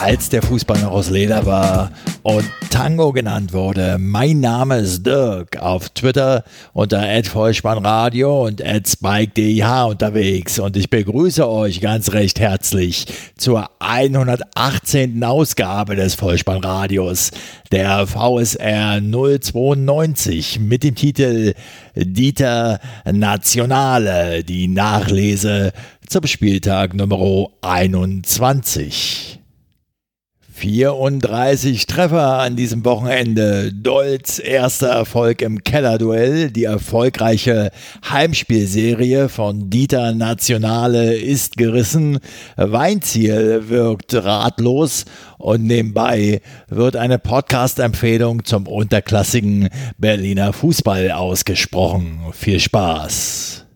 als der Fußball noch aus Leder war und Tango genannt wurde. Mein Name ist Dirk, auf Twitter unter @vollspannradio und @spike_dih unterwegs und ich begrüße euch ganz recht herzlich zur 118. Ausgabe des Vollspannradios, der VSR 092 mit dem Titel Dieter Nationale, die Nachlese zum Spieltag Nummer 21. 34 Treffer an diesem Wochenende. Dolz erster Erfolg im Kellerduell. Die erfolgreiche Heimspielserie von Dieter Nationale ist gerissen. Weinziel wirkt ratlos und nebenbei wird eine Podcast-Empfehlung zum unterklassigen Berliner Fußball ausgesprochen. Viel Spaß!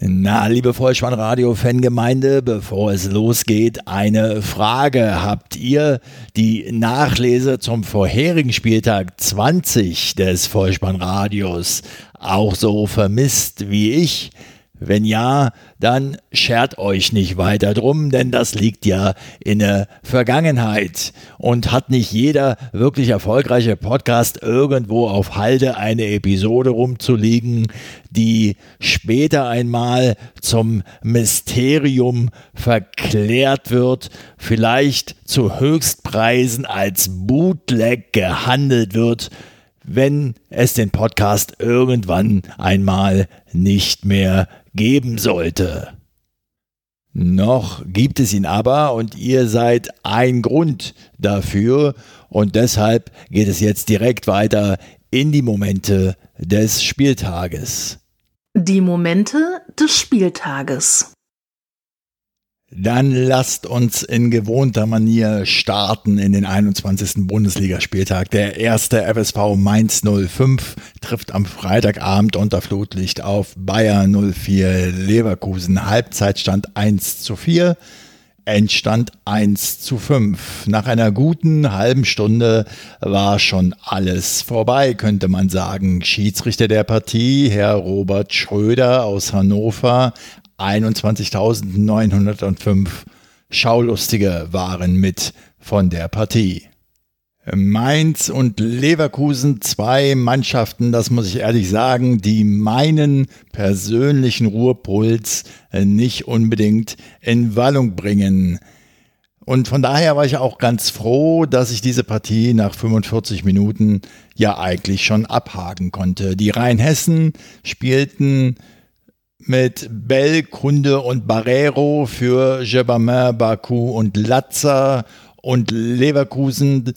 Na, liebe Vollspannradio-Fangemeinde, bevor es losgeht, eine Frage. Habt ihr die Nachlese zum vorherigen Spieltag 20 des Vollspannradios auch so vermisst wie ich? Wenn ja, dann schert euch nicht weiter drum, denn das liegt ja in der Vergangenheit. Und hat nicht jeder wirklich erfolgreiche Podcast irgendwo auf Halde eine Episode rumzuliegen, die später einmal zum Mysterium verklärt wird, vielleicht zu Höchstpreisen als Bootleg gehandelt wird, wenn es den Podcast irgendwann einmal nicht mehr geben sollte. Noch gibt es ihn aber und ihr seid ein Grund dafür und deshalb geht es jetzt direkt weiter in die Momente des Spieltages. Die Momente des Spieltages. Dann lasst uns in gewohnter Manier starten in den 21. Bundesligaspieltag. Der erste FSV Mainz 05 trifft am Freitagabend unter Flutlicht auf Bayer 04 Leverkusen. Halbzeitstand 1 zu 4. Endstand 1 zu 5. Nach einer guten halben Stunde war schon alles vorbei, könnte man sagen. Schiedsrichter der Partie, Herr Robert Schröder aus Hannover, 21.905 Schaulustige waren mit von der Partie. Mainz und Leverkusen, zwei Mannschaften, das muss ich ehrlich sagen, die meinen persönlichen Ruhepuls nicht unbedingt in Wallung bringen. Und von daher war ich auch ganz froh, dass ich diese Partie nach 45 Minuten ja eigentlich schon abhaken konnte. Die Rheinhessen spielten mit Bell, Kunde und Barrero für Jebamin, Baku und Latza und Leverkusen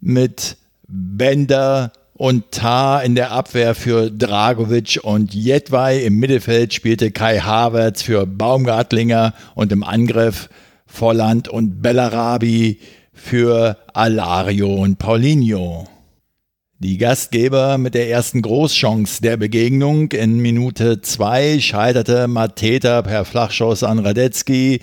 mit Bender und Tar in der Abwehr für Dragovic und Jedwai. Im Mittelfeld spielte Kai Havertz für Baumgartlinger und im Angriff Volland und Bellarabi für Alario und Paulinho. Die Gastgeber mit der ersten Großchance der Begegnung in Minute 2 scheiterte Mateta per Flachschuss an Radetzky.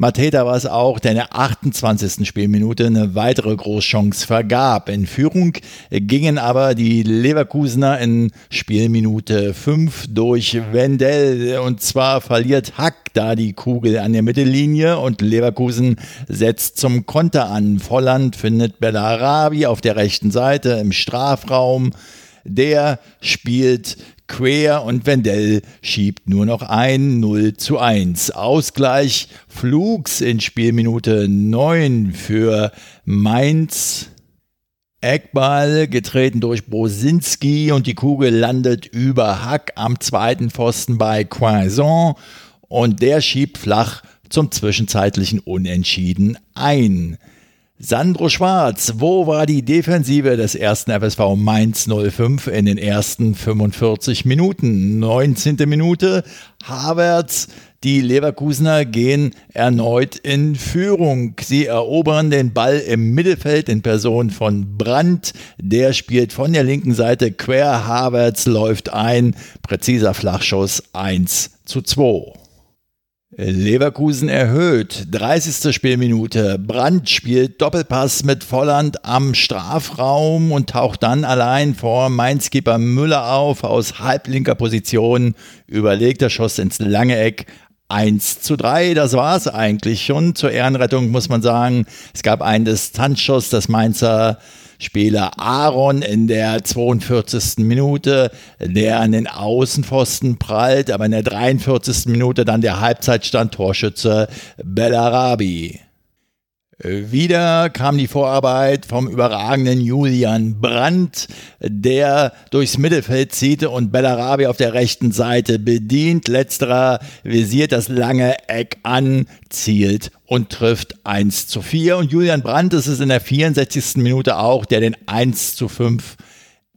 Mateta war es auch, der in der 28. Spielminute eine weitere Großchance vergab. In Führung gingen aber die Leverkusener in Spielminute 5 durch Wendell. Und zwar verliert Hack da die Kugel an der Mittellinie und Leverkusen setzt zum Konter an. Volland findet Bellarabi auf der rechten Seite im Strafraum. Der spielt quer und Wendell schiebt nur noch ein 0 zu 1. Ausgleich Flugs in Spielminute 9 für Mainz. Eckball getreten durch Brosinski und die Kugel landet über Hack am zweiten Pfosten bei Quaison und der schiebt flach zum zwischenzeitlichen Unentschieden ein. Sandro Schwarz, wo war die Defensive des ersten FSV Mainz 05 in den ersten 45 Minuten? 19. Minute, Havertz, die Leverkusener gehen erneut in Führung. Sie erobern den Ball im Mittelfeld in Person von Brandt. Der spielt von der linken Seite quer. Havertz läuft ein. Präziser Flachschuss 1 zu 2. Leverkusen erhöht. 30. Spielminute. Brandt spielt Doppelpass mit Volland am Strafraum und taucht dann allein vor Mainz-Keeper Müller auf aus halblinker Position. Überlegt der Schuss ins lange Eck. 1 zu 3, das war es eigentlich schon. Zur Ehrenrettung muss man sagen, es gab einen Distanzschuss des Mainzer Spieler Aaron in der 42. Minute, der an den Außenpfosten prallt, aber in der 43. Minute dann der Halbzeitstand Torschütze Bellarabi. Wieder kam die Vorarbeit vom überragenden Julian Brandt, der durchs Mittelfeld zieht und Bellarabi auf der rechten Seite bedient. Letzterer visiert das lange Eck an, zielt und trifft 1 zu 4. Und Julian Brandt ist es in der 64. Minute auch, der den 1 zu 5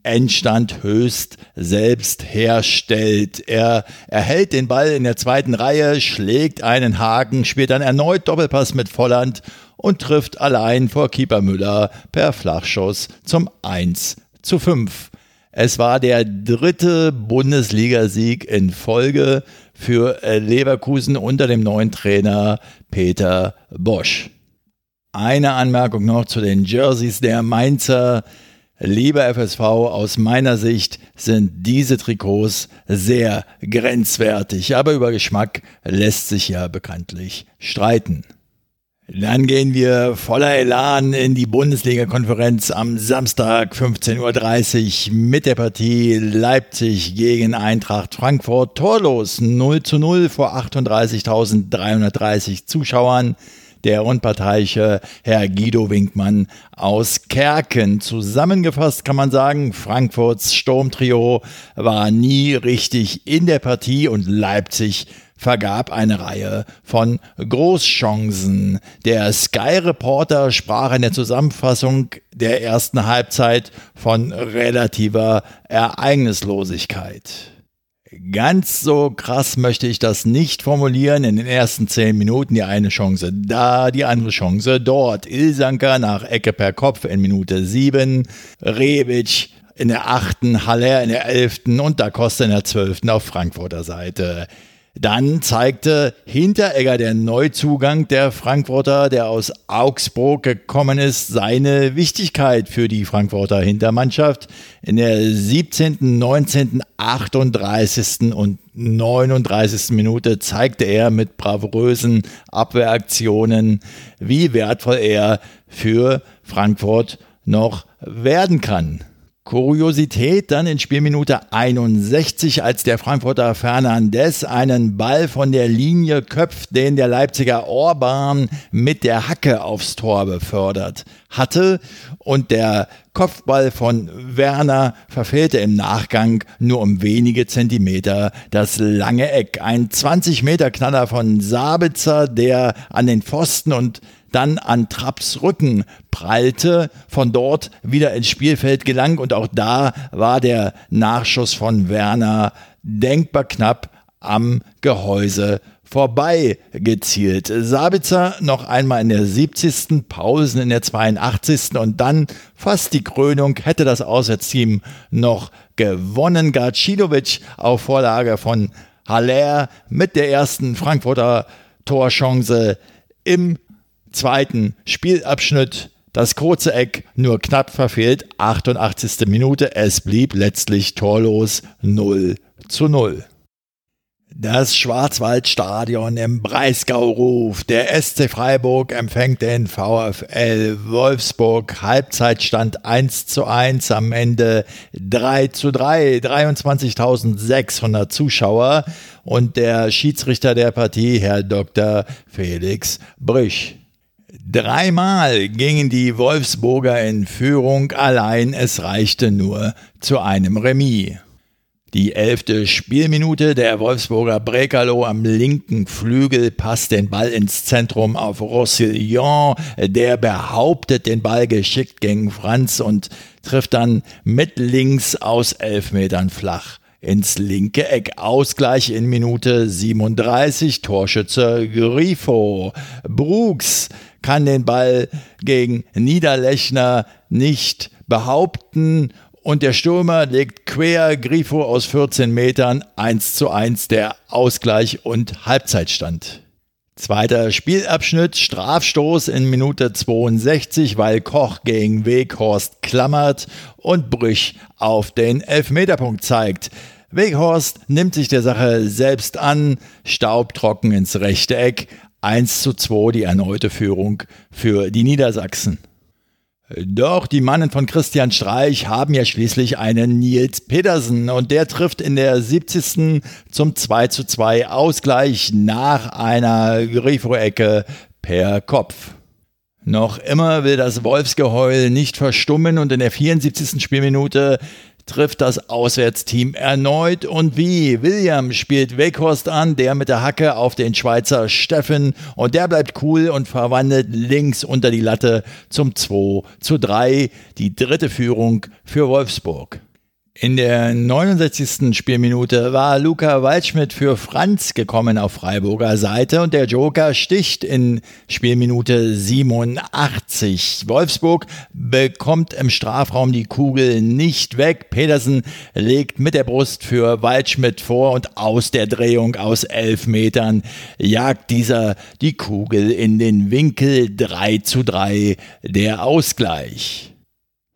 Endstand höchst selbst herstellt. Er erhält den Ball in der zweiten Reihe, schlägt einen Haken, spielt dann erneut Doppelpass mit Volland und trifft allein vor Keeper Müller per Flachschuss zum 1 zu 5. Es war der dritte Bundesligasieg in Folge für Leverkusen unter dem neuen Trainer Peter Bosch. Eine Anmerkung noch zu den Jerseys der Mainzer. Lieber FSV, aus meiner Sicht sind diese Trikots sehr grenzwertig, aber über Geschmack lässt sich ja bekanntlich streiten. Dann gehen wir voller Elan in die Bundesliga-Konferenz am Samstag 15.30 Uhr mit der Partie Leipzig gegen Eintracht Frankfurt. Torlos 0 zu 0 vor 38.330 Zuschauern. Der unparteiische Herr Guido Winkmann aus Kerken. Zusammengefasst kann man sagen, Frankfurts Sturmtrio war nie richtig in der Partie und Leipzig vergab eine Reihe von Großchancen. Der Sky Reporter sprach in der Zusammenfassung der ersten Halbzeit von relativer Ereignislosigkeit. Ganz so krass möchte ich das nicht formulieren. In den ersten zehn Minuten die eine Chance da, die andere Chance dort. Ilsanker nach Ecke per Kopf in Minute sieben. Rebic in der achten, Haller in der elften und Da Costa in der zwölften auf Frankfurter Seite. Dann zeigte Hinteregger, der Neuzugang der Frankfurter, der aus Augsburg gekommen ist, seine Wichtigkeit für die Frankfurter Hintermannschaft. In der 17., 19., 38. und 39. Minute zeigte er mit bravourösen Abwehraktionen, wie wertvoll er für Frankfurt noch werden kann. Kuriosität dann in Spielminute 61, als der Frankfurter Fernandes einen Ball von der Linie köpft, den der Leipziger Orban mit der Hacke aufs Tor befördert hatte und der Kopfball von Werner verfehlte im Nachgang nur um wenige Zentimeter das lange Eck. Ein 20 Meter Knaller von Sabitzer, der an den Pfosten und dann an Trapps Rücken prallte, von dort wieder ins Spielfeld gelang und auch da war der Nachschuss von Werner denkbar knapp am Gehäuse vorbei gezielt. Sabitzer noch einmal in der 70. Pausen in der 82. und dann fast die Krönung hätte das Auswärtsteam noch gewonnen. Gacilovic auf Vorlage von Haller mit der ersten Frankfurter Torchance im zweiten Spielabschnitt. Das kurze Eck nur knapp verfehlt, 88. Minute. Es blieb letztlich torlos 0 zu 0. Das Schwarzwaldstadion im Breisgau ruft. Der SC Freiburg empfängt den VfL Wolfsburg. Halbzeitstand 1 zu 1, am Ende 3 zu 3, 23.600 Zuschauer und der Schiedsrichter der Partie, Herr Dr. Felix Brüch. Dreimal gingen die Wolfsburger in Führung, allein es reichte nur zu einem Remis. Die elfte Spielminute der Wolfsburger Brekalo am linken Flügel passt den Ball ins Zentrum auf Roussillon. Der behauptet den Ball geschickt gegen Franz und trifft dann mit links aus elf Metern flach ins linke Eck. Ausgleich in Minute 37. Torschütze Grifo. Brooks kann den Ball gegen Niederlechner nicht behaupten und der Stürmer legt quer Grifo aus 14 Metern 1 zu 1 der Ausgleich und Halbzeitstand. Zweiter Spielabschnitt, Strafstoß in Minute 62, weil Koch gegen Weghorst klammert und Brüch auf den Elfmeterpunkt zeigt. Weghorst nimmt sich der Sache selbst an, staubtrocken ins rechte Eck, 1 zu 2 die erneute Führung für die Niedersachsen. Doch die Mannen von Christian Streich haben ja schließlich einen Nils Pedersen und der trifft in der 70. zum 2 zu 2 Ausgleich nach einer Grifo-Ecke per Kopf. Noch immer will das Wolfsgeheul nicht verstummen und in der 74. Spielminute trifft das Auswärtsteam erneut und wie? William spielt Weghorst an, der mit der Hacke auf den Schweizer Steffen und der bleibt cool und verwandelt links unter die Latte zum 2 zu 3, die dritte Führung für Wolfsburg. In der 69. Spielminute war Luca Waldschmidt für Franz gekommen auf Freiburger Seite und der Joker sticht in Spielminute 87. Wolfsburg bekommt im Strafraum die Kugel nicht weg. Pedersen legt mit der Brust für Waldschmidt vor und aus der Drehung aus elf Metern jagt dieser die Kugel in den Winkel 3 zu 3 der Ausgleich.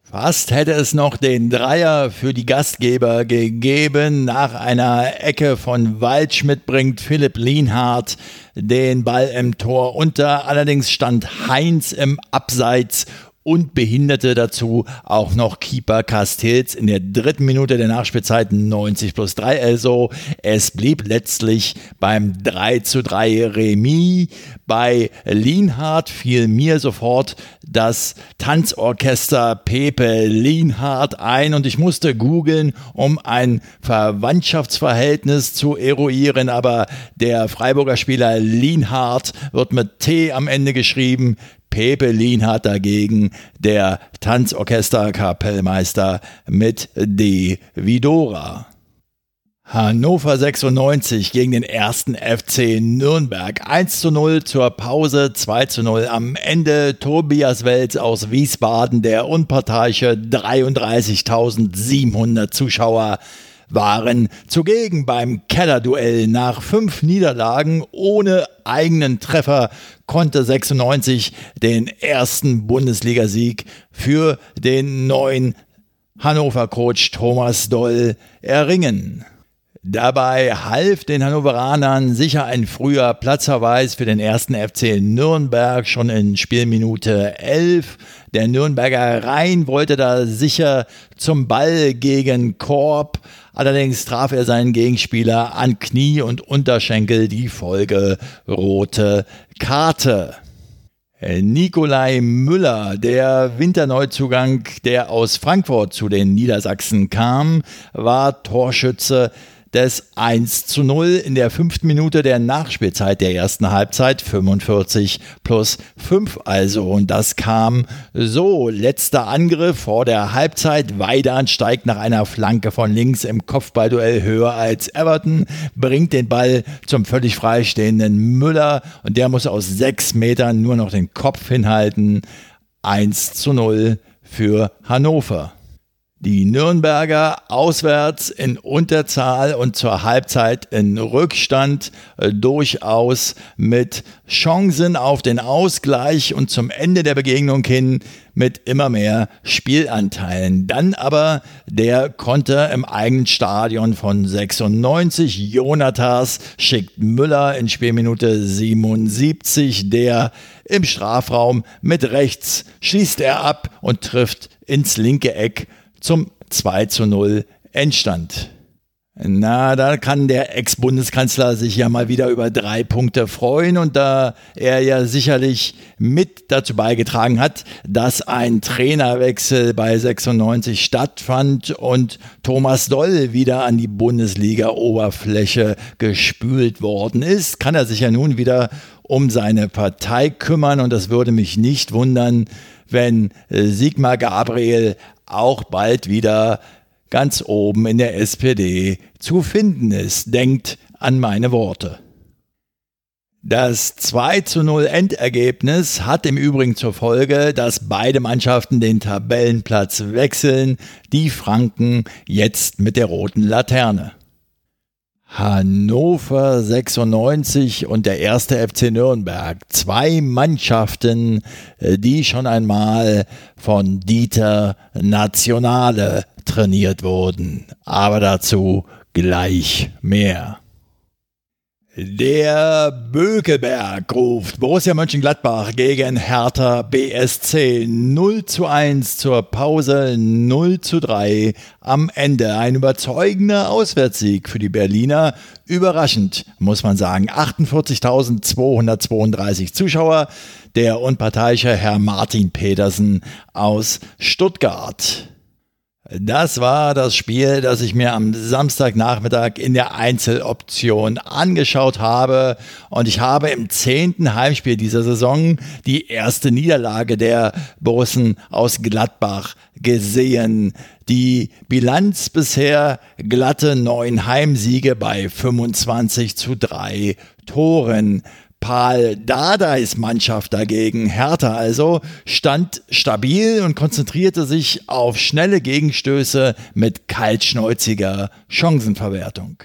Fast hätte es noch den Dreier für die Gastgeber gegeben. Nach einer Ecke von Waldschmidt bringt Philipp Lienhardt den Ball im Tor unter. Allerdings stand Heinz im Abseits und behinderte dazu auch noch Keeper Castells in der dritten Minute der Nachspielzeit 90 plus 3. Also es blieb letztlich beim 3 zu 3 Remis. Bei Lienhardt fiel mir sofort das Tanzorchester Pepe Lienhardt ein und ich musste googeln, um ein Verwandtschaftsverhältnis zu eruieren, aber der Freiburger Spieler Lienhardt wird mit T am Ende geschrieben, Pepe Lienhardt dagegen der Tanzorchester-Kapellmeister mit D. Vidora. Hannover 96 gegen den ersten FC Nürnberg. 1 zu 0 zur Pause, 2 zu 0 am Ende. Tobias Welz aus Wiesbaden, der unparteiische 33.700 Zuschauer waren zugegen beim Kellerduell. Nach fünf Niederlagen ohne eigenen Treffer konnte 96 den ersten Bundesligasieg für den neuen Hannover-Coach Thomas Doll erringen. Dabei half den Hannoveranern sicher ein früher Platzverweis für den ersten FC Nürnberg schon in Spielminute 11. Der Nürnberger Rhein wollte da sicher zum Ball gegen Korb. Allerdings traf er seinen Gegenspieler an Knie und Unterschenkel die Folge rote Karte. Nikolai Müller, der Winterneuzugang, der aus Frankfurt zu den Niedersachsen kam, war Torschütze des 1 zu 0 in der fünften Minute der Nachspielzeit der ersten Halbzeit, 45 plus 5 also. Und das kam so. Letzter Angriff vor der Halbzeit. Weidan steigt nach einer Flanke von links im Kopfballduell höher als Everton, bringt den Ball zum völlig freistehenden Müller und der muss aus sechs Metern nur noch den Kopf hinhalten. 1 zu 0 für Hannover. Die Nürnberger auswärts in Unterzahl und zur Halbzeit in Rückstand äh, durchaus mit Chancen auf den Ausgleich und zum Ende der Begegnung hin mit immer mehr Spielanteilen. Dann aber der Konter im eigenen Stadion von 96. Jonathas schickt Müller in Spielminute 77, der im Strafraum mit rechts schießt er ab und trifft ins linke Eck zum 2 zu 0 Endstand. Na, da kann der Ex-Bundeskanzler sich ja mal wieder über drei Punkte freuen und da er ja sicherlich mit dazu beigetragen hat, dass ein Trainerwechsel bei 96 stattfand und Thomas Doll wieder an die Bundesliga-Oberfläche gespült worden ist, kann er sich ja nun wieder um seine Partei kümmern und das würde mich nicht wundern, wenn Sigmar Gabriel auch bald wieder ganz oben in der SPD zu finden ist. Denkt an meine Worte. Das 2 zu 0 Endergebnis hat im Übrigen zur Folge, dass beide Mannschaften den Tabellenplatz wechseln, die Franken jetzt mit der roten Laterne. Hannover 96 und der erste FC Nürnberg. Zwei Mannschaften, äh, die schon einmal von Dieter Nationale trainiert wurden. Aber dazu gleich mehr. Der Bökelberg ruft Borussia Mönchengladbach gegen Hertha BSC 0 zu 1 zur Pause 0 zu 3 am Ende. Ein überzeugender Auswärtssieg für die Berliner. Überraschend, muss man sagen. 48.232 Zuschauer. Der unparteiische Herr Martin Petersen aus Stuttgart. Das war das Spiel, das ich mir am Samstagnachmittag in der Einzeloption angeschaut habe. Und ich habe im zehnten Heimspiel dieser Saison die erste Niederlage der Borussen aus Gladbach gesehen. Die Bilanz bisher glatte neun Heimsiege bei 25 zu drei Toren. Paul Dardais Mannschaft dagegen, Hertha also, stand stabil und konzentrierte sich auf schnelle Gegenstöße mit kaltschnäuziger Chancenverwertung.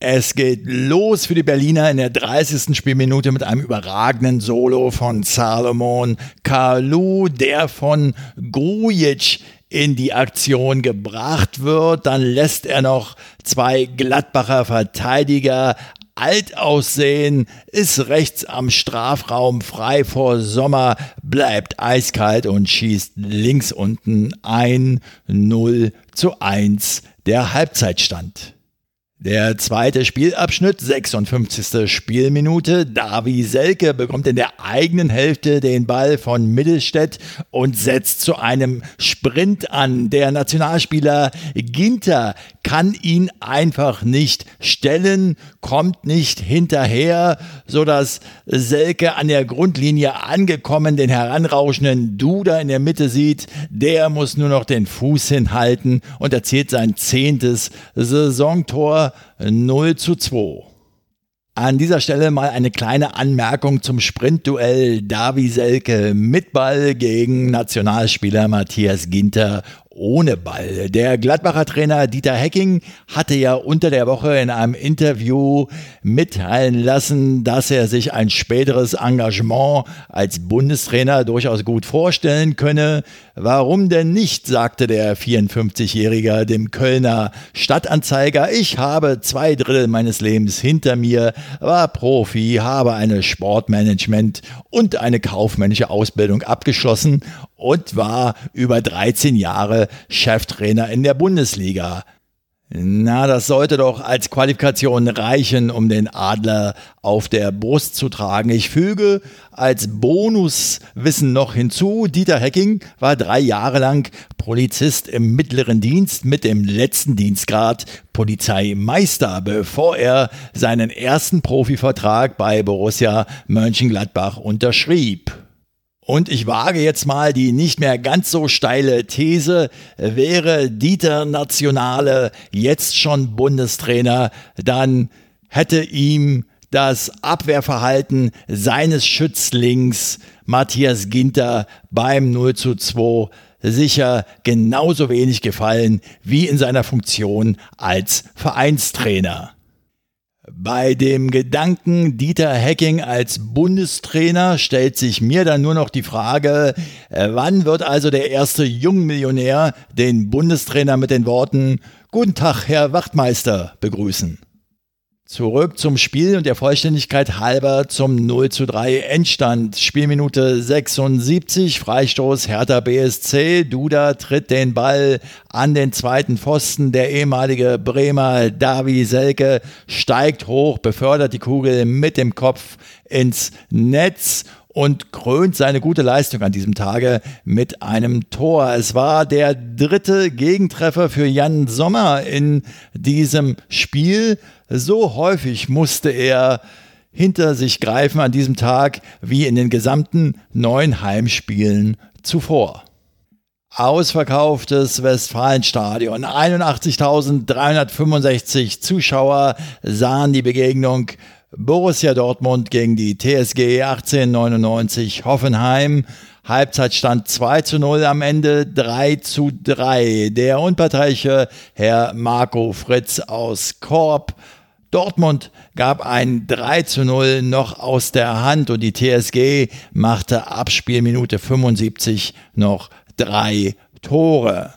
Es geht los für die Berliner in der 30. Spielminute mit einem überragenden Solo von Salomon Kalou, der von Grujic in die Aktion gebracht wird. Dann lässt er noch zwei Gladbacher Verteidiger alt aussehen, ist rechts am Strafraum frei vor Sommer, bleibt eiskalt und schießt links unten ein 0 zu 1 der Halbzeitstand. Der zweite Spielabschnitt, 56. Spielminute. Davi Selke bekommt in der eigenen Hälfte den Ball von Mittelstädt und setzt zu einem Sprint an. Der Nationalspieler Ginter kann ihn einfach nicht stellen, kommt nicht hinterher, sodass Selke an der Grundlinie angekommen den heranrauschenden Duda in der Mitte sieht. Der muss nur noch den Fuß hinhalten und erzielt sein zehntes Saisontor 0 zu 2. An dieser Stelle mal eine kleine Anmerkung zum Sprintduell Davi Selke mit Ball gegen Nationalspieler Matthias Ginter ohne Ball. Der Gladbacher Trainer Dieter Hecking hatte ja unter der Woche in einem Interview mitteilen lassen, dass er sich ein späteres Engagement als Bundestrainer durchaus gut vorstellen könne. Warum denn nicht, sagte der 54-Jährige dem Kölner Stadtanzeiger. Ich habe zwei Drittel meines Lebens hinter mir, war Profi, habe eine Sportmanagement und eine kaufmännische Ausbildung abgeschlossen und war über 13 Jahre Cheftrainer in der Bundesliga. Na, das sollte doch als Qualifikation reichen, um den Adler auf der Brust zu tragen. Ich füge als Bonuswissen noch hinzu, Dieter Hecking war drei Jahre lang Polizist im mittleren Dienst mit dem letzten Dienstgrad Polizeimeister, bevor er seinen ersten Profivertrag bei Borussia Mönchengladbach unterschrieb. Und ich wage jetzt mal die nicht mehr ganz so steile These, wäre Dieter Nationale jetzt schon Bundestrainer, dann hätte ihm das Abwehrverhalten seines Schützlings Matthias Ginter beim 0 zu 2 sicher genauso wenig gefallen wie in seiner Funktion als Vereinstrainer. Bei dem Gedanken Dieter Hecking als Bundestrainer stellt sich mir dann nur noch die Frage, äh, wann wird also der erste Jungmillionär den Bundestrainer mit den Worten Guten Tag, Herr Wachtmeister begrüßen? Zurück zum Spiel und der Vollständigkeit halber zum 0 zu 3 Endstand. Spielminute 76, Freistoß Hertha BSC. Duda tritt den Ball an den zweiten Pfosten. Der ehemalige Bremer Davi Selke steigt hoch, befördert die Kugel mit dem Kopf ins Netz und krönt seine gute Leistung an diesem Tage mit einem Tor. Es war der dritte Gegentreffer für Jan Sommer in diesem Spiel. So häufig musste er hinter sich greifen an diesem Tag wie in den gesamten neun Heimspielen zuvor. Ausverkauftes Westfalenstadion. 81.365 Zuschauer sahen die Begegnung Borussia Dortmund gegen die TSG 1899 Hoffenheim. Halbzeitstand 2 zu 0, am Ende 3 zu 3. Der unparteiische Herr Marco Fritz aus Korb Dortmund gab ein 3 zu 0 noch aus der Hand und die TSG machte ab Spielminute 75 noch drei Tore.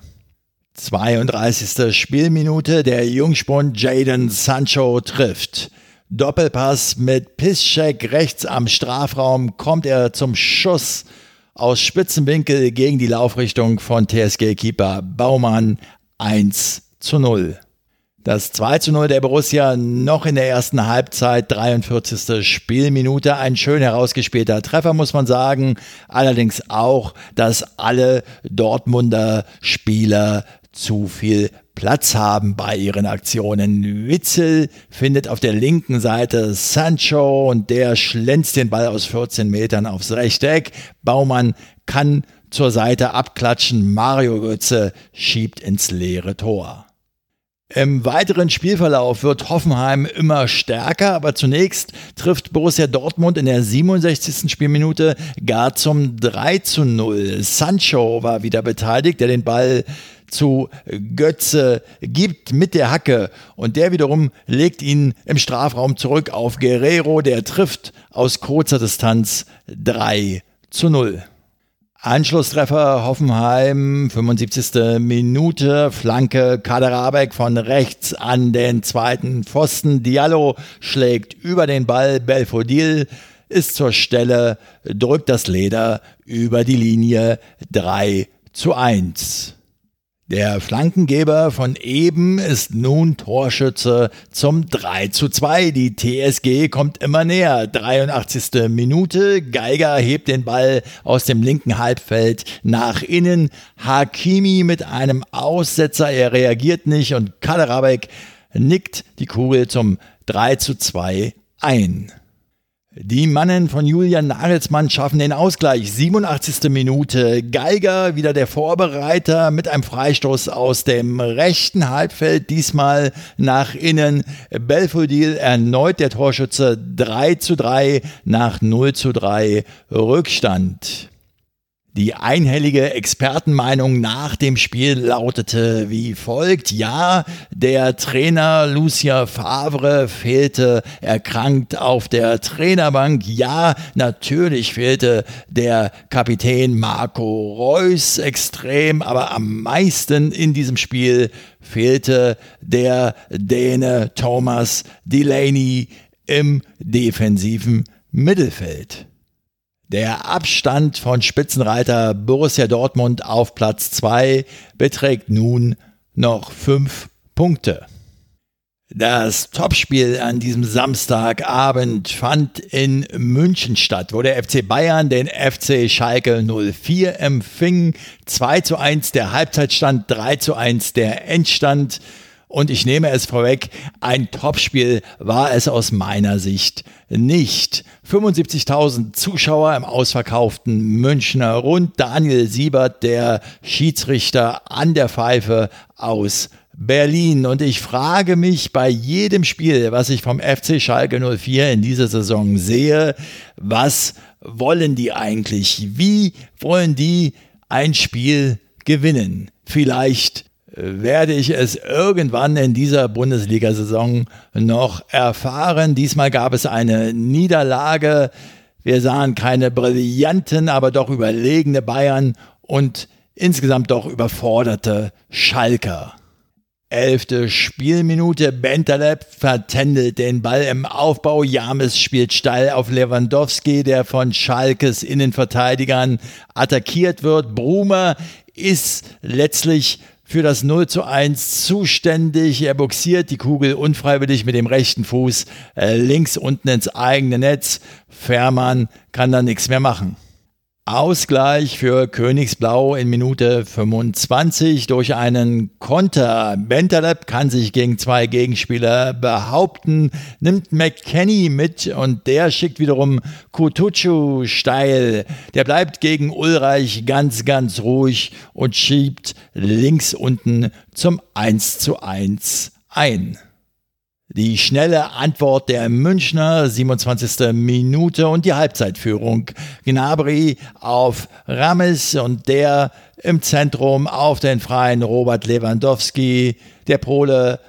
32. Spielminute, der Jungspund Jaden Sancho trifft. Doppelpass mit Pisscheck rechts am Strafraum kommt er zum Schuss aus Spitzenwinkel gegen die Laufrichtung von TSG-Keeper Baumann 1 zu 0. Das 2 zu 0 der Borussia noch in der ersten Halbzeit, 43. Spielminute. Ein schön herausgespielter Treffer, muss man sagen. Allerdings auch, dass alle Dortmunder Spieler zu viel Platz haben bei ihren Aktionen. Witzel findet auf der linken Seite Sancho und der schlänzt den Ball aus 14 Metern aufs rechte Eck. Baumann kann zur Seite abklatschen. Mario Götze schiebt ins leere Tor. Im weiteren Spielverlauf wird Hoffenheim immer stärker, aber zunächst trifft Borussia Dortmund in der 67. Spielminute gar zum 3 zu 0. Sancho war wieder beteiligt, der den Ball zu Götze gibt mit der Hacke und der wiederum legt ihn im Strafraum zurück auf Guerrero, der trifft aus kurzer Distanz 3 zu 0. Anschlusstreffer Hoffenheim, 75. Minute, Flanke Kaderabek von rechts an den zweiten Pfosten. Diallo schlägt über den Ball, Belfodil ist zur Stelle, drückt das Leder über die Linie 3 zu 1. Der Flankengeber von eben ist nun Torschütze zum 3 zu 2. Die TSG kommt immer näher. 83. Minute. Geiger hebt den Ball aus dem linken Halbfeld nach innen. Hakimi mit einem Aussetzer. Er reagiert nicht und Kaderabek nickt die Kugel zum 3 zu 2 ein. Die Mannen von Julian Nagelsmann schaffen den Ausgleich. 87. Minute. Geiger, wieder der Vorbereiter mit einem Freistoß aus dem rechten Halbfeld, diesmal nach innen. Belfodil erneut der Torschütze 3 zu 3 nach 0 zu 3 Rückstand. Die einhellige Expertenmeinung nach dem Spiel lautete wie folgt. Ja, der Trainer Lucia Favre fehlte erkrankt auf der Trainerbank. Ja, natürlich fehlte der Kapitän Marco Reus extrem, aber am meisten in diesem Spiel fehlte der Däne Thomas Delaney im defensiven Mittelfeld. Der Abstand von Spitzenreiter Borussia Dortmund auf Platz 2 beträgt nun noch 5 Punkte. Das Topspiel an diesem Samstagabend fand in München statt, wo der FC Bayern den FC Schalke 04 empfing. 2 zu 1 der Halbzeitstand, 3 zu 1 der Endstand. Und ich nehme es vorweg, ein Topspiel war es aus meiner Sicht nicht. 75.000 Zuschauer im ausverkauften Münchner Rund. Daniel Siebert, der Schiedsrichter an der Pfeife aus Berlin. Und ich frage mich bei jedem Spiel, was ich vom FC Schalke 04 in dieser Saison sehe, was wollen die eigentlich? Wie wollen die ein Spiel gewinnen? Vielleicht werde ich es irgendwann in dieser Bundesliga-Saison noch erfahren. Diesmal gab es eine Niederlage. Wir sahen keine brillanten, aber doch überlegene Bayern und insgesamt doch überforderte Schalker. Elfte Spielminute. Bentaleb vertändelt den Ball im Aufbau. James spielt steil auf Lewandowski, der von Schalkes Innenverteidigern attackiert wird. Brumer ist letztlich für das 0 zu 1 zuständig. Er boxiert die Kugel unfreiwillig mit dem rechten Fuß äh, links unten ins eigene Netz. Fährmann kann da nichts mehr machen. Ausgleich für Königsblau in Minute 25 durch einen Konter. Bentaleb kann sich gegen zwei Gegenspieler behaupten, nimmt McKenny mit und der schickt wiederum Kutucu steil. Der bleibt gegen Ulreich ganz, ganz ruhig und schiebt links unten zum 1 zu 1 ein. Die schnelle Antwort der Münchner, 27. Minute und die Halbzeitführung. Gnabry auf Rames und der im Zentrum auf den freien Robert Lewandowski. Der Pole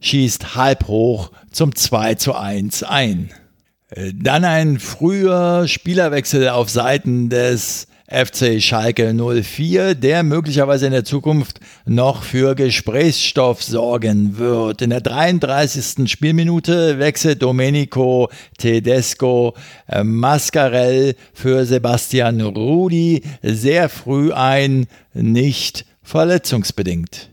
schießt halb hoch zum 2 zu 1 ein. Dann ein früher Spielerwechsel auf Seiten des FC Schalke 04, der möglicherweise in der Zukunft noch für Gesprächsstoff sorgen wird. In der 33. Spielminute wechselt Domenico Tedesco äh, Mascarell für Sebastian Rudi sehr früh ein, nicht verletzungsbedingt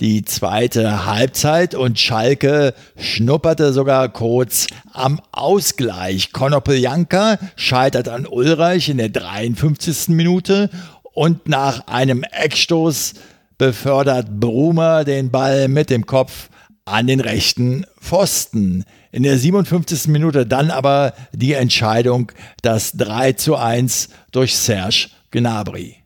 die zweite Halbzeit und Schalke schnupperte sogar kurz am Ausgleich. Konopeljanka scheitert an Ulreich in der 53. Minute und nach einem Eckstoß befördert Brumer den Ball mit dem Kopf an den rechten Pfosten. In der 57. Minute dann aber die Entscheidung, das 3 zu 1 durch Serge Gnabry.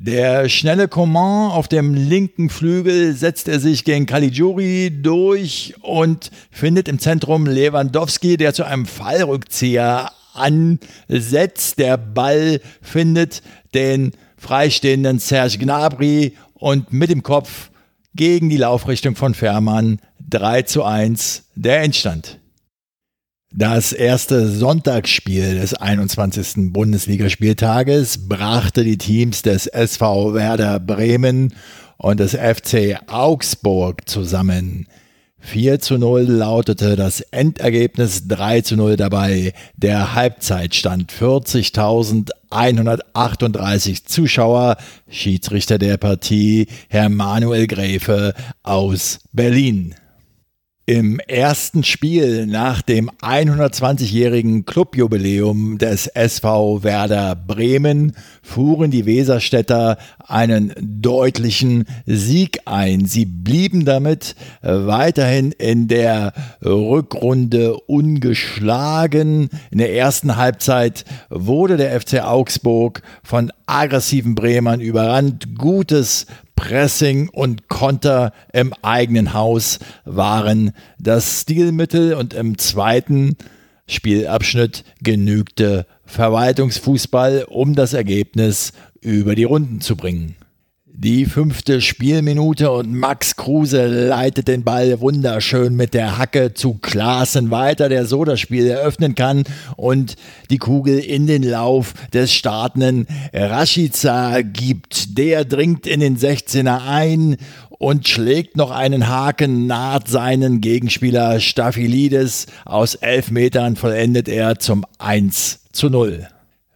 Der schnelle Coman auf dem linken Flügel setzt er sich gegen Caligiuri durch und findet im Zentrum Lewandowski, der zu einem Fallrückzieher ansetzt. Der Ball findet den freistehenden Serge Gnabry und mit dem Kopf gegen die Laufrichtung von Fährmann 3 zu 1 der Endstand. Das erste Sonntagsspiel des 21. Bundesligaspieltages brachte die Teams des SV Werder Bremen und des FC Augsburg zusammen. 4 zu 0 lautete das Endergebnis 3 zu 0 dabei. Der Halbzeitstand 40.138 Zuschauer. Schiedsrichter der Partie Herr Manuel Gräfe aus Berlin. Im ersten Spiel nach dem 120-jährigen Clubjubiläum des SV Werder Bremen fuhren die Weserstädter einen deutlichen Sieg ein. Sie blieben damit weiterhin in der Rückrunde ungeschlagen. In der ersten Halbzeit wurde der FC Augsburg von aggressiven Bremern überrannt. Gutes Pressing und Konter im eigenen Haus waren das Stilmittel und im zweiten Spielabschnitt genügte Verwaltungsfußball, um das Ergebnis über die Runden zu bringen. Die fünfte Spielminute und Max Kruse leitet den Ball wunderschön mit der Hacke zu Klaassen weiter, der so das Spiel eröffnen kann und die Kugel in den Lauf des startenden Rashica gibt. Der dringt in den 16er ein und schlägt noch einen Haken, naht seinen Gegenspieler Staphylidis. Aus elf Metern vollendet er zum 1 zu 0.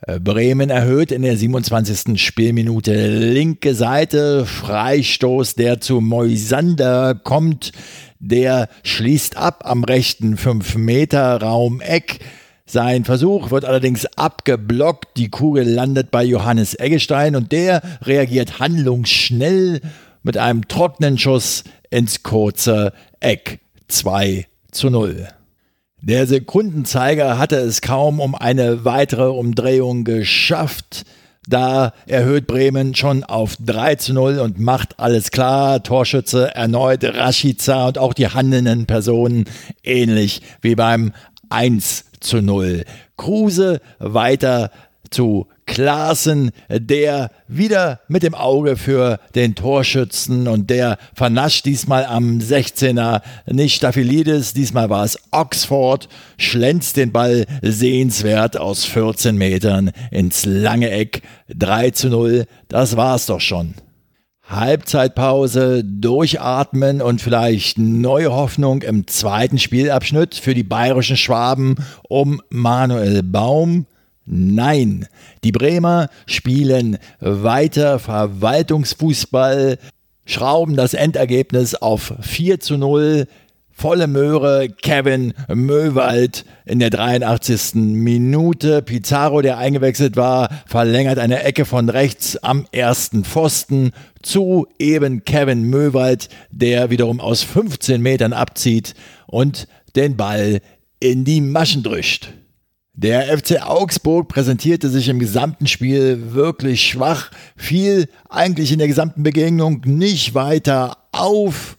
Äh, Bremen erhöht in der 27. Spielminute linke Seite. Freistoß, der zu Moisander kommt. Der schließt ab am rechten 5-Meter-Raum Eck. Sein Versuch wird allerdings abgeblockt. Die Kugel landet bei Johannes Eggestein und der reagiert handlungsschnell mit einem trockenen Schuss ins kurze Eck. 2 zu 0. Der Sekundenzeiger hatte es kaum um eine weitere Umdrehung geschafft. Da erhöht Bremen schon auf 3 zu 0 und macht alles klar. Torschütze erneut Rashica und auch die handelnden Personen ähnlich wie beim 1 zu 0. Kruse weiter zu Klaassen, der wieder mit dem Auge für den Torschützen und der vernascht diesmal am 16er nicht Staphylidis, diesmal war es Oxford, schlänzt den Ball sehenswert aus 14 Metern ins lange Eck. 3 zu 0, das war's doch schon. Halbzeitpause, durchatmen und vielleicht neue Hoffnung im zweiten Spielabschnitt für die bayerischen Schwaben um Manuel Baum. Nein, die Bremer spielen weiter Verwaltungsfußball, schrauben das Endergebnis auf 4 zu 0. Volle Möhre, Kevin Möwald in der 83. Minute. Pizarro, der eingewechselt war, verlängert eine Ecke von rechts am ersten Pfosten zu eben Kevin Möwald, der wiederum aus 15 Metern abzieht und den Ball in die Maschen drückt. Der FC Augsburg präsentierte sich im gesamten Spiel wirklich schwach, fiel eigentlich in der gesamten Begegnung nicht weiter auf.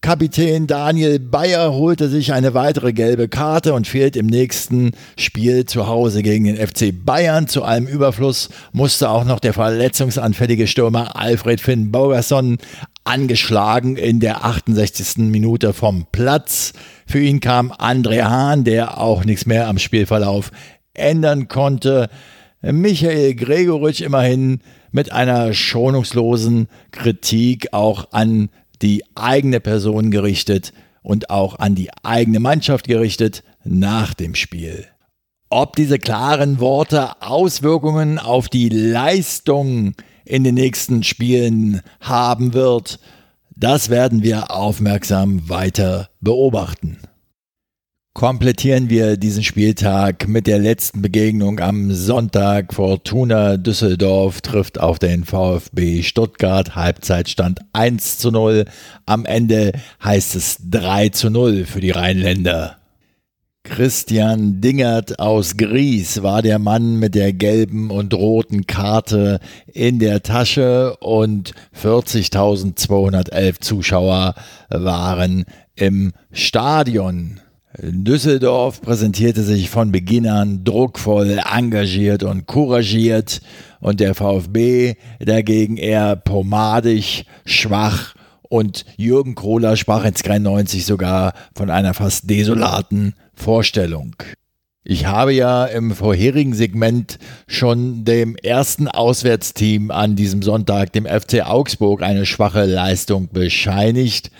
Kapitän Daniel Bayer holte sich eine weitere gelbe Karte und fehlt im nächsten Spiel zu Hause gegen den FC Bayern. Zu allem Überfluss musste auch noch der verletzungsanfällige Stürmer Alfred Finn Bogerson angeschlagen in der 68. Minute vom Platz. Für ihn kam André Hahn, der auch nichts mehr am Spielverlauf ändern konnte. Michael Gregoritsch immerhin mit einer schonungslosen Kritik auch an die eigene Person gerichtet und auch an die eigene Mannschaft gerichtet nach dem Spiel. Ob diese klaren Worte Auswirkungen auf die Leistung in den nächsten Spielen haben wird, das werden wir aufmerksam weiter beobachten. Komplettieren wir diesen Spieltag mit der letzten Begegnung am Sonntag. Fortuna Düsseldorf trifft auf den VfB Stuttgart. Halbzeitstand 1 zu 0. Am Ende heißt es 3 zu 0 für die Rheinländer. Christian Dingert aus Gries war der Mann mit der gelben und roten Karte in der Tasche und 40.211 Zuschauer waren im Stadion. Düsseldorf präsentierte sich von Beginn an druckvoll, engagiert und couragiert und der VfB dagegen eher pomadig, schwach und Jürgen Kohler sprach in Sky 90 sogar von einer fast desolaten Vorstellung. Ich habe ja im vorherigen Segment schon dem ersten Auswärtsteam an diesem Sonntag, dem FC Augsburg, eine schwache Leistung bescheinigt.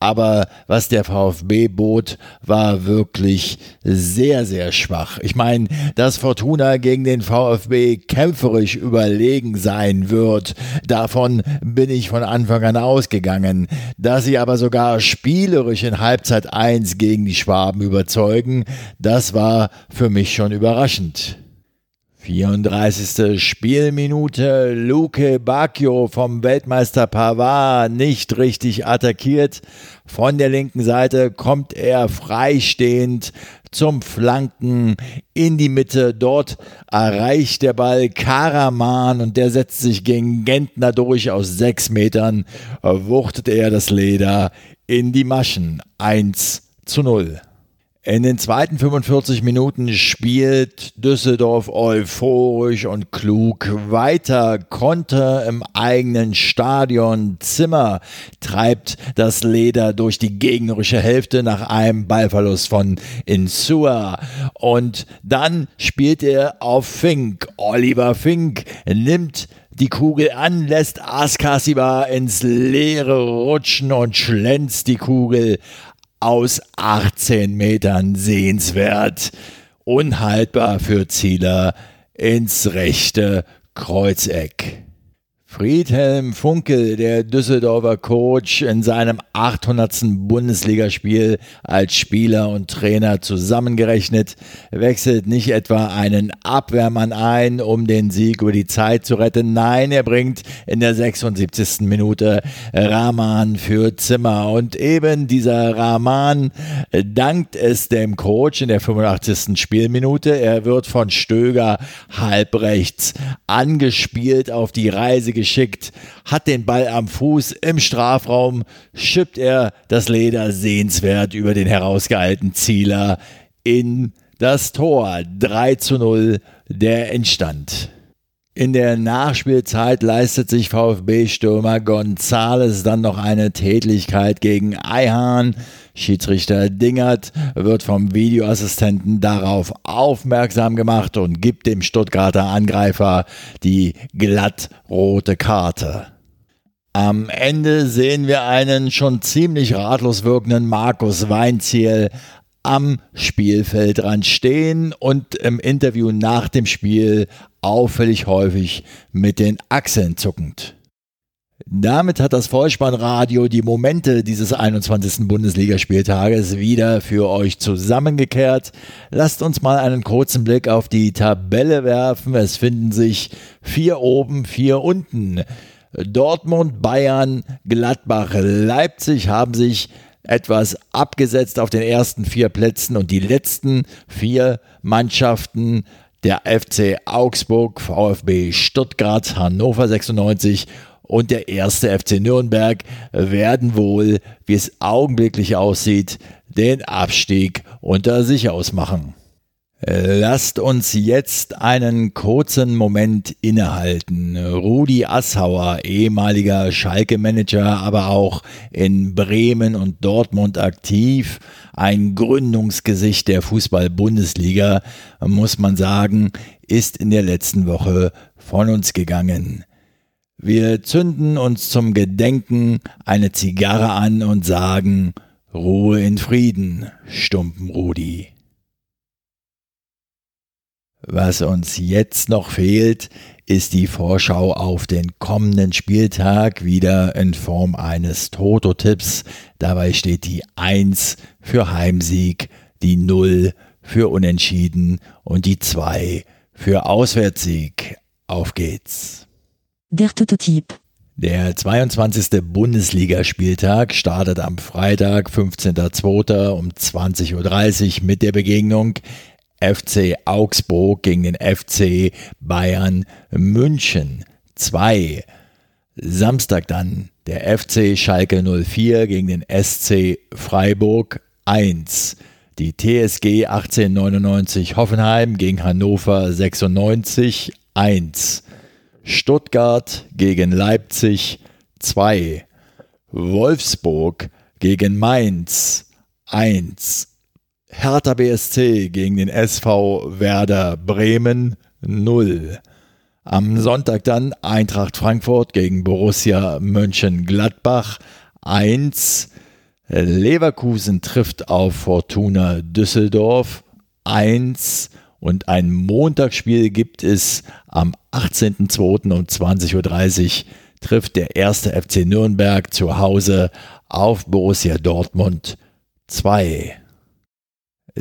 Aber was der VfB bot, war wirklich sehr, sehr schwach. Ich meine, dass Fortuna gegen den VfB kämpferisch überlegen sein wird, davon bin ich von Anfang an ausgegangen. Dass sie aber sogar spielerisch in Halbzeit 1 gegen die Schwaben überzeugen, das war für mich schon überraschend. 34. Spielminute. Luke Bacchio vom Weltmeister Pavard nicht richtig attackiert. Von der linken Seite kommt er freistehend zum Flanken in die Mitte. Dort erreicht der Ball Karaman und der setzt sich gegen Gentner durch. Aus sechs Metern wuchtet er das Leder in die Maschen. 1 zu 0. In den zweiten 45 Minuten spielt Düsseldorf euphorisch und klug weiter. Konter im eigenen Stadion. Zimmer treibt das Leder durch die gegnerische Hälfte nach einem Ballverlust von Insua. Und dann spielt er auf Fink. Oliver Fink nimmt die Kugel an, lässt Askasiba ins Leere rutschen und schlänzt die Kugel aus 18 Metern sehenswert, unhaltbar für Zieler ins rechte Kreuzeck. Friedhelm Funkel, der Düsseldorfer Coach, in seinem 800. Bundesligaspiel als Spieler und Trainer zusammengerechnet, wechselt nicht etwa einen Abwehrmann ein, um den Sieg über die Zeit zu retten. Nein, er bringt in der 76. Minute Rahman für Zimmer. Und eben dieser Rahman dankt es dem Coach in der 85. Spielminute. Er wird von Stöger halbrechts angespielt auf die Reise geschickt, hat den Ball am Fuß im Strafraum, schippt er das Leder sehenswert über den herausgehaltenen Zieler in das Tor. 3 zu 0 der Endstand. In der Nachspielzeit leistet sich VfB-Stürmer Gonzales dann noch eine Tätlichkeit gegen Eihahn. Schiedsrichter Dingert wird vom Videoassistenten darauf aufmerksam gemacht und gibt dem Stuttgarter Angreifer die glatt rote Karte. Am Ende sehen wir einen schon ziemlich ratlos wirkenden Markus Weinziel am Spielfeldrand stehen und im Interview nach dem Spiel auffällig häufig mit den Achseln zuckend. Damit hat das Vollspannradio die Momente dieses 21. Bundesligaspieltages wieder für euch zusammengekehrt. Lasst uns mal einen kurzen Blick auf die Tabelle werfen. Es finden sich vier oben, vier unten. Dortmund, Bayern, Gladbach, Leipzig haben sich etwas abgesetzt auf den ersten vier Plätzen und die letzten vier Mannschaften der FC Augsburg, VfB Stuttgart, Hannover 96 und der erste FC Nürnberg werden wohl, wie es augenblicklich aussieht, den Abstieg unter sich ausmachen. Lasst uns jetzt einen kurzen Moment innehalten. Rudi Assauer, ehemaliger Schalke-Manager, aber auch in Bremen und Dortmund aktiv, ein Gründungsgesicht der Fußball-Bundesliga, muss man sagen, ist in der letzten Woche von uns gegangen. Wir zünden uns zum Gedenken eine Zigarre an und sagen Ruhe in Frieden, Stumpen Rudi. Was uns jetzt noch fehlt, ist die Vorschau auf den kommenden Spieltag wieder in Form eines Toto-Tipps. Dabei steht die 1 für Heimsieg, die 0 für Unentschieden und die 2 für Auswärtssieg. Auf geht's. Der Toto-Tipp. Der 22. Bundesligaspieltag startet am Freitag, 15.02. um 20.30 Uhr mit der Begegnung FC Augsburg gegen den FC Bayern München 2. Samstag dann der FC Schalke 04 gegen den SC Freiburg 1. Die TSG 1899 Hoffenheim gegen Hannover 96 1. Stuttgart gegen Leipzig 2. Wolfsburg gegen Mainz 1. Hertha BSC gegen den SV Werder Bremen 0. Am Sonntag dann Eintracht Frankfurt gegen Borussia Mönchengladbach 1. Leverkusen trifft auf Fortuna Düsseldorf 1. Und ein Montagsspiel gibt es am 18.02. um 20.30 Uhr trifft der erste FC Nürnberg zu Hause auf Borussia Dortmund 2.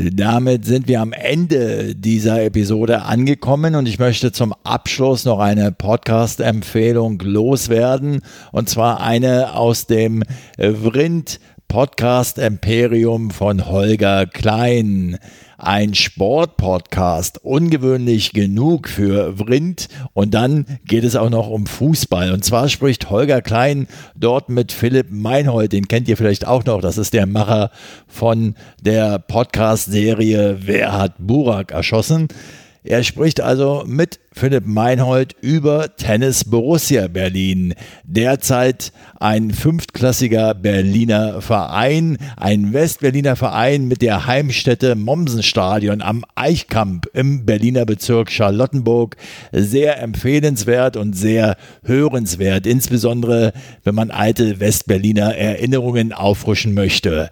Damit sind wir am Ende dieser Episode angekommen und ich möchte zum Abschluss noch eine Podcast-Empfehlung loswerden und zwar eine aus dem Vrind Podcast Imperium von Holger Klein ein Sportpodcast, ungewöhnlich genug für Vrind. Und dann geht es auch noch um Fußball. Und zwar spricht Holger Klein dort mit Philipp Meinhold, den kennt ihr vielleicht auch noch. Das ist der Macher von der Podcast-Serie Wer hat Burak erschossen? Er spricht also mit Philipp Meinhold über Tennis Borussia Berlin. Derzeit ein fünftklassiger Berliner Verein, ein Westberliner Verein mit der Heimstätte Mommsenstadion am Eichkamp im Berliner Bezirk Charlottenburg. Sehr empfehlenswert und sehr hörenswert, insbesondere wenn man alte Westberliner Erinnerungen auffrischen möchte.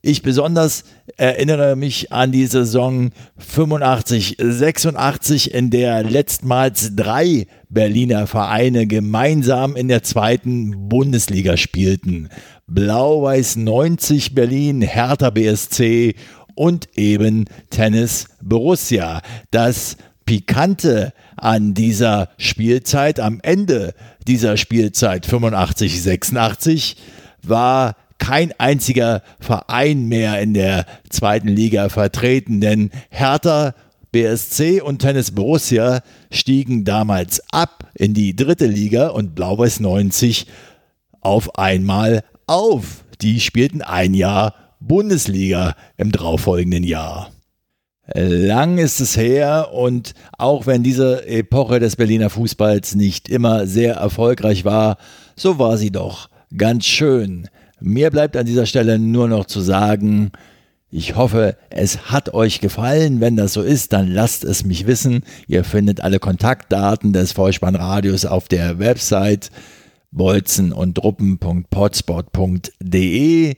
Ich besonders erinnere mich an die Saison 85, 86, in der letztmals drei Berliner Vereine gemeinsam in der zweiten Bundesliga spielten. Blau-Weiß 90 Berlin, Hertha BSC und eben Tennis Borussia. Das Pikante an dieser Spielzeit, am Ende dieser Spielzeit 85, 86, war kein einziger Verein mehr in der zweiten Liga vertreten, denn Hertha BSC und Tennis Borussia stiegen damals ab in die dritte Liga und Blau-Weiß 90 auf einmal auf. Die spielten ein Jahr Bundesliga im darauffolgenden Jahr. Lang ist es her und auch wenn diese Epoche des Berliner Fußballs nicht immer sehr erfolgreich war, so war sie doch ganz schön. Mir bleibt an dieser Stelle nur noch zu sagen, ich hoffe, es hat euch gefallen. Wenn das so ist, dann lasst es mich wissen. Ihr findet alle Kontaktdaten des Vollspannradios auf der Website bolzenundruppen.potspot.de.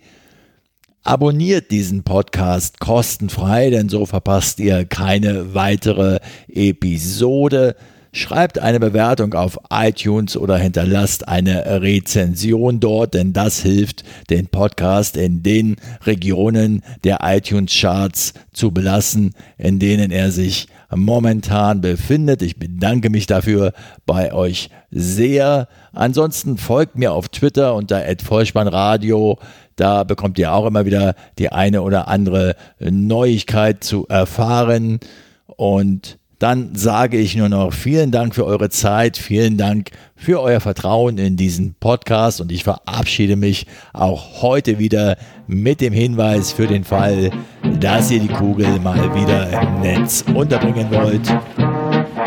Abonniert diesen Podcast kostenfrei, denn so verpasst ihr keine weitere Episode. Schreibt eine Bewertung auf iTunes oder hinterlasst eine Rezension dort, denn das hilft, den Podcast in den Regionen der iTunes-Charts zu belassen, in denen er sich momentan befindet. Ich bedanke mich dafür bei euch sehr. Ansonsten folgt mir auf Twitter unter @vollspannradio. Da bekommt ihr auch immer wieder die eine oder andere Neuigkeit zu erfahren und dann sage ich nur noch vielen Dank für eure Zeit, vielen Dank für euer Vertrauen in diesen Podcast und ich verabschiede mich auch heute wieder mit dem Hinweis für den Fall, dass ihr die Kugel mal wieder im Netz unterbringen wollt.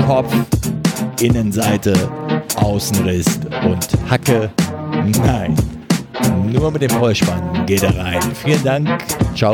Kopf, Innenseite, Außenriss und Hacke. Nein, nur mit dem Vollspann geht er rein. Vielen Dank. Ciao.